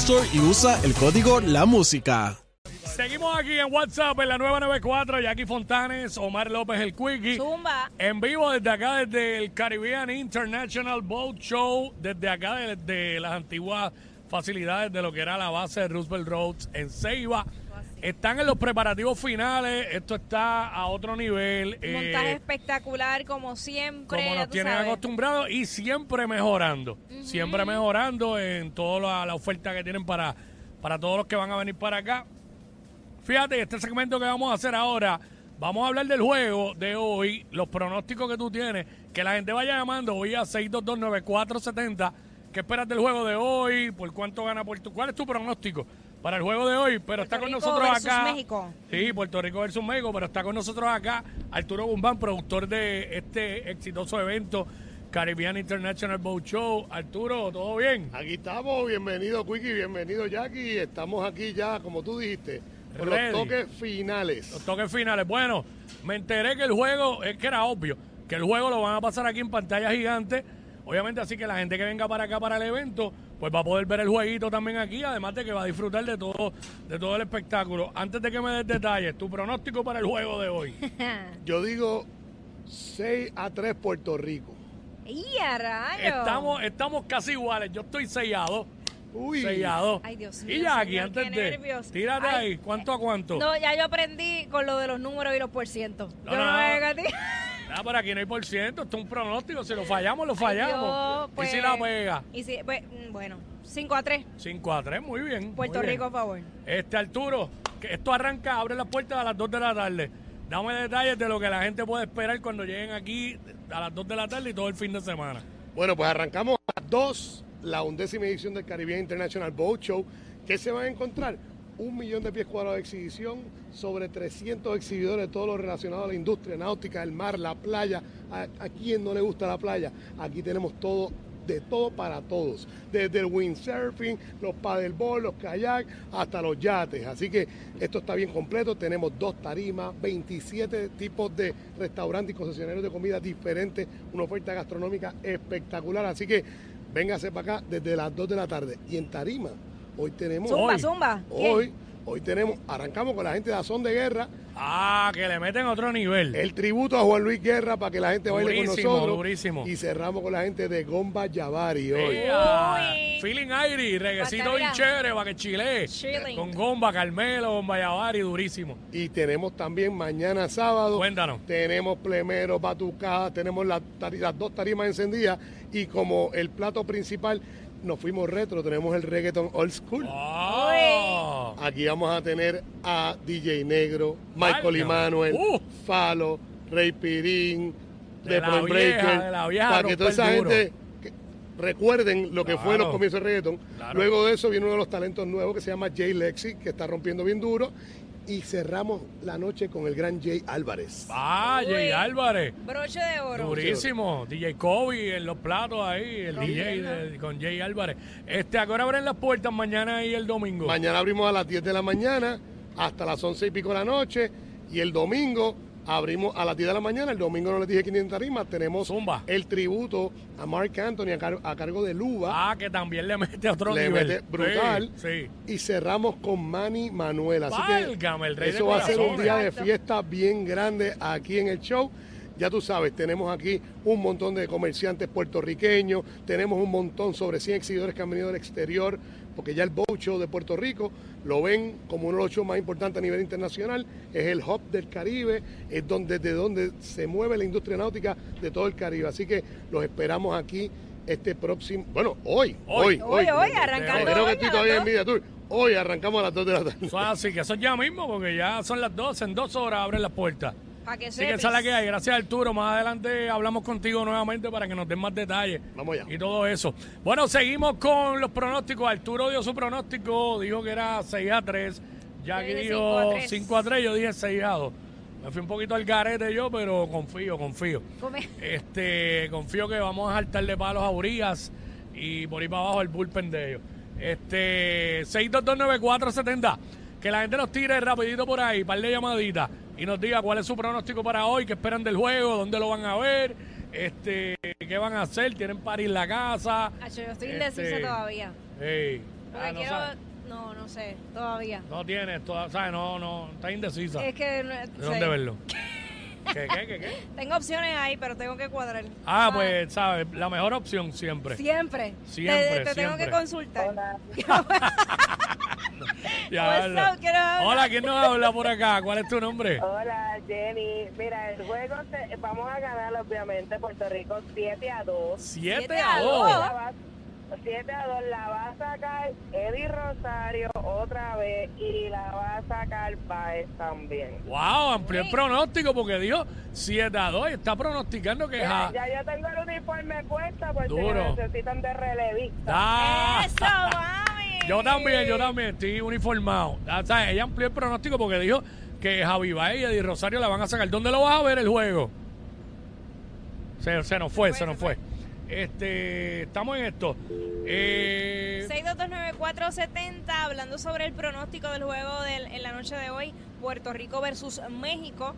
Store y usa el código La Música. Seguimos aquí en WhatsApp en la nueva 94, Jackie Fontanes, Omar López el Quickie. Zumba. En vivo desde acá, desde el Caribbean International Boat Show, desde acá, desde las antiguas facilidades de lo que era la base de Roosevelt Roads en Ceiba. Están en los preparativos finales, esto está a otro nivel. eh, Montaje espectacular, como siempre. como nos tienen sabes. acostumbrados y siempre mejorando. Siempre mejorando en toda la, la oferta que tienen para, para todos los que van a venir para acá. Fíjate, este segmento que vamos a hacer ahora, vamos a hablar del juego de hoy, los pronósticos que tú tienes, que la gente vaya llamando hoy a 6229470. ¿Qué esperas del juego de hoy? ¿Por cuánto gana Puerto ¿Cuál es tu pronóstico para el juego de hoy? Pero está con Rico nosotros versus acá. México. Sí, Puerto Rico versus México, pero está con nosotros acá Arturo Guzmán, productor de este exitoso evento Caribbean International Boat Show. Arturo, ¿todo bien? Aquí estamos, bienvenido Quickie, bienvenido Jackie. Estamos aquí ya, como tú dijiste, con Ready. los toques finales. Los toques finales. Bueno, me enteré que el juego, es que era obvio, que el juego lo van a pasar aquí en pantalla gigante. Obviamente, así que la gente que venga para acá para el evento, pues va a poder ver el jueguito también aquí, además de que va a disfrutar de todo, de todo el espectáculo. Antes de que me des detalles, tu pronóstico para el juego de hoy. Yo digo 6 a 3 Puerto Rico. ¡Y a rayos! Estamos, estamos casi iguales. Yo estoy sellado. Uy, Sellado. Ay, Dios mío, Y ya aquí, señor, antes de. Tírate Ay, ahí. ¿Cuánto a cuánto? No, ya yo aprendí con lo de los números y los porcientos. No, yo no, no, no. Ah, pero aquí no hay por ciento. Esto es un pronóstico. Si lo fallamos, lo Ay, fallamos. Dios, pues, y si la pega. Y si, pues, mm, bueno, 5 a 3. 5 a 3, muy bien. Puerto muy bien. Rico, a favor. Este Arturo, que esto arranca, abre las puertas a las 2 de la tarde. Dame detalles de lo que la gente puede esperar cuando lleguen aquí a las 2 de la tarde y todo el fin de semana. Bueno, pues arrancamos a las 2, la undécima edición del Caribbean International Boat Show. ¿Qué se van a encontrar? Un millón de pies cuadrados de exhibición, sobre 300 exhibidores, todo lo relacionado a la industria náutica, el mar, la playa. ¿A, a quién no le gusta la playa? Aquí tenemos todo, de todo para todos. Desde el windsurfing, los paddleboard, los kayak, hasta los yates. Así que esto está bien completo. Tenemos dos tarimas, 27 tipos de restaurantes y concesionarios de comida diferentes, una oferta gastronómica espectacular. Así que véngase para acá desde las 2 de la tarde. Y en tarima, hoy tenemos... Zumba, Hoy. zumba. Hoy, hoy tenemos, arrancamos con la gente de Azón de Guerra, Ah, que le meten otro nivel. el tributo a Juan Luis Guerra para que la gente baile con nosotros. durísimo. Y cerramos con la gente de Gomba Yavari hoy. Uy. Feeling aire, reguecito bien chévere para que chile. Chilling. Con Gomba, Carmelo, Gomba Yavari, durísimo. Y tenemos también mañana sábado. Cuéntanos. Tenemos plemeros, batucadas, tenemos las dos tarimas encendidas. Y como el plato principal, nos fuimos retro, tenemos el reggaeton old school. Ah. Aquí vamos a tener a DJ Negro, Michael. Emanuel, Uh. Falo, Rey Pirín, De The vieja, Breaker, de para que toda esa duro. gente recuerden lo que fue Claro. los comienzos del reggaeton. Claro. Luego de eso viene uno de los talentos nuevos que se llama Jay Lexi, que está rompiendo bien duro. Y cerramos la noche con el gran Jay Álvarez. Ah, Jay. Álvarez. Broche de oro. Durísimo. DJ Kobe en los platos ahí, el DJ de- con Jay Álvarez. Este, ¿a qué hora abren las puertas mañana y el domingo? Mañana abrimos a las 10 de la mañana hasta las 11 y pico de la noche. Y el domingo abrimos a las 10 de la mañana. El domingo no les dije 500 rimas. Tenemos Zumba. el tributo a Mark Anthony a, car- a cargo de Luba. Ah, que también le mete a otro le nivel. mete brutal. Sí. sí. Y cerramos con Manny Manuel. Así Válgame, que el rey de eso va a ser un día de fiesta bien grande aquí en el show. Ya tú sabes, tenemos aquí un montón de comerciantes puertorriqueños, tenemos un montón, sobre 100 exhibidores que han venido del exterior, porque ya el Boat Show de Puerto Rico lo ven como uno de los shows más importantes a nivel internacional, es el hub del Caribe, es donde, de donde se mueve la industria náutica de todo el Caribe. Así que los esperamos aquí este próximo, bueno, hoy, Hoy. hoy, Hoy, hoy, arrancando Creo que a estoy las todavía en dos. Media Tour. Hoy arrancamos a las 2 de la tarde. Eso así, que eso es ya mismo, porque ya son las 12, en dos horas abren las puertas. Para que Así que esa es la que hay. Gracias Arturo. Más adelante hablamos contigo nuevamente para que nos den más detalles. Vamos allá. Y todo eso. Bueno, seguimos con los pronósticos. Arturo dio su pronóstico. Dijo que era 6 a 3. Jackie dije dijo 5 a 3. 5 a 3. Yo dije 6 a 2. Me fui un poquito al garete yo, pero confío, confío. Come- Este, confío que vamos a saltarle palos a Urias y por ahí para abajo el bullpen de ellos. Este, 6229470. Que la gente nos tire rapidito por ahí, par de llamaditas, y nos diga cuál es su pronóstico para hoy, qué esperan del juego, dónde lo van a ver, este, qué van a hacer, tienen para ir la casa. Acho, yo estoy indecisa Este, todavía. Ey, Porque ah, no, quiero. sabe- No, no sé, todavía. no tienes, toda- ¿sabes? No, no, está indecisa. Es que. no- ¿De sé. dónde verlo? ¿Qué, qué, qué, qué? Tengo opciones ahí, pero tengo que cuadrar. Ah, Ah, pues, ¿sabes? La mejor opción siempre. Siempre. Siempre, Te, te tengo que consultar. Ya, What's habla. up? ¿Quién habla? Hola, ¿quién nos habla por acá? ¿Cuál es tu nombre? Hola Jenny, mira, el juego se- vamos a ganar obviamente Puerto Rico 7 a 2. 7 Siete a a 2. dos. La va- 7 a 2 la va a sacar Eddie Rosario otra vez y la va a sacar Baez también. Wow, amplió el pronóstico porque dijo 7 a 2 y está pronosticando que Ya, ja- ya yo tengo el uniforme puesto porque Duro. necesitan de relevista. Ah. ¡Eso! Yo también, yo también estoy uniformado. Ella amplió el pronóstico porque dijo que Javi Baez y Eddie Rosario la van a sacar. ¿Dónde lo vas a ver el juego? Se, se nos fue, se, nos fue. Este, estamos en esto. Eh, 6229470, hablando sobre el pronóstico del juego del, en la noche de hoy, Puerto Rico versus México.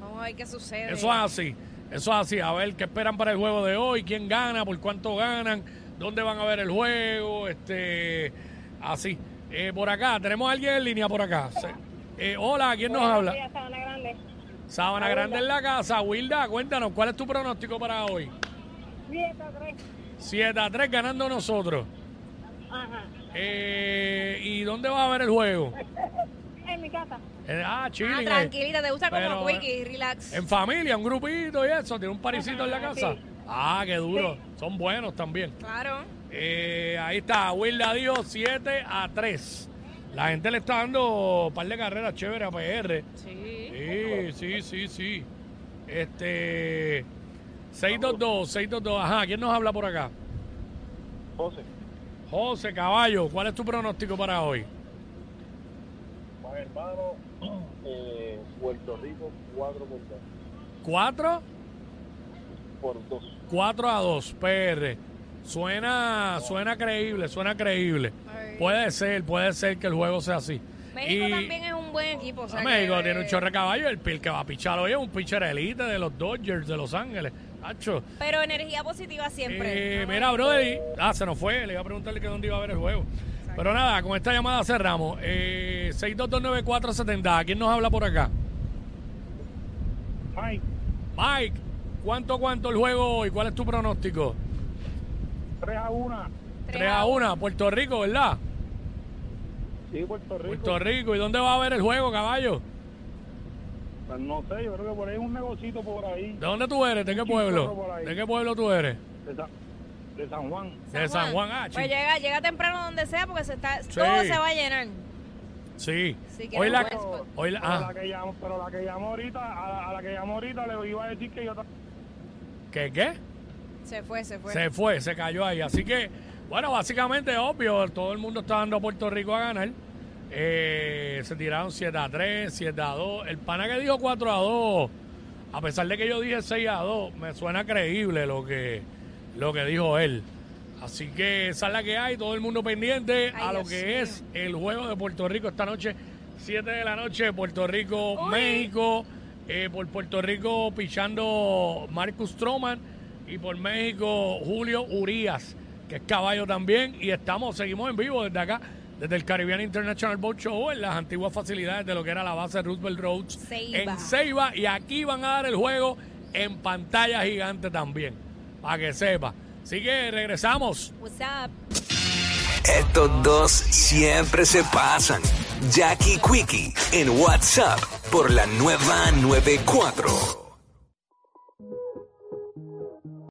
Vamos a ver qué sucede. Eso es así, eso es así. A ver qué esperan para el juego de hoy, quién gana, por cuánto ganan, dónde van a ver el juego, este, así. Eh, por acá, tenemos a alguien en línea por acá. Se- eh, hola, ¿quién nos habla? Sabana Grande. Sabana Grande en la casa. Wilda, cuéntanos, ¿cuál es tu pronóstico para hoy? 7 a 3. 7 a 3 ganando nosotros. Ajá. Eh, ¿Y dónde vas a ver el juego? En mi casa. Eh, ah, Ah, chilling. eh, tranquilita, te gusta Pero, como quickie, relax. En familia, un grupito y eso. ¿Tiene un parisito en la casa? sí. Ah, qué duro. Son buenos también. Claro. Eh, ahí está, Wilda dijo 7 a 3. La gente le está dando un par de carreras chéveres a PR. Sí. Sí, sí, sí, sí. Este. 622, 622. Ajá, ¿quién nos habla por acá? José, José Caballo, ¿cuál es tu pronóstico para hoy? Juan hermano, eh, Puerto Rico 4 por 2. 4, Por 2. 4 a 2, PR. Suena, suena creíble, suena creíble. Puede ser, puede ser que el juego sea así. México Y- también es un buen equipo. O sea que- México tiene un chorre de caballo. El, el que va a pichar hoy es un pitcher elite de los Dodgers de Los Ángeles. Tacho. Pero energía positiva siempre. Eh, mira, brother. y- Ah, se nos fue. Le iba a preguntarle que dónde iba a ver el juego. Pero nada, con esta llamada cerramos. Eh, 6229470. ¿Quién nos habla por acá? Mike, Mike, ¿cuánto, cuánto el juego hoy? ¿Cuál es tu pronóstico? 3 a 1. 3 a 1, Puerto Rico, ¿verdad? Sí, Puerto Rico. Puerto Rico. ¿Y dónde va a ver el juego, caballo? Pues no sé, yo creo que por ahí hay un negocito por ahí. ¿De dónde tú eres? ¿De qué pueblo? ¿De qué pueblo tú eres? De, Sa- de San Juan. De San Juan. Ah, Pues llega, llega temprano donde sea porque se está, Sí. todo se va a llenar. Sí. Sí, que Hoy la, spot. hoy la- Pero, ah, la que llamo, pero la que llamo ahorita, a la, a la que llamo ahorita le iba a decir que yo ¿qué qué? Se fue, se fue. Se fue, se cayó ahí. Así que, bueno, básicamente obvio, todo el mundo está dando a Puerto Rico a ganar. Eh, se tiraron 7 a 3, 7 a 2. El pana que dijo 4 a 2, a pesar de que yo dije 6 a 2, me suena creíble lo que, lo que dijo él. Así que esa es la que hay, todo el mundo pendiente Ay, a lo Dios que mío. es el juego de Puerto Rico esta noche, 7 de la noche, Puerto Rico, Uy. México. Eh, por Puerto Rico pichando Marcus Stroman y por México, Julio Urias, que es caballo también. Y estamos, seguimos en vivo desde acá, desde el Caribbean International Boat Show, en las antiguas facilidades de lo que era la base Roosevelt Roads Ceiba. en Ceiba. Y aquí van a dar el juego en pantalla gigante también, para que sepa. Así que regresamos. What's up? Estos dos siempre se pasan. Jackie Quickie en WhatsApp por la nueva 94.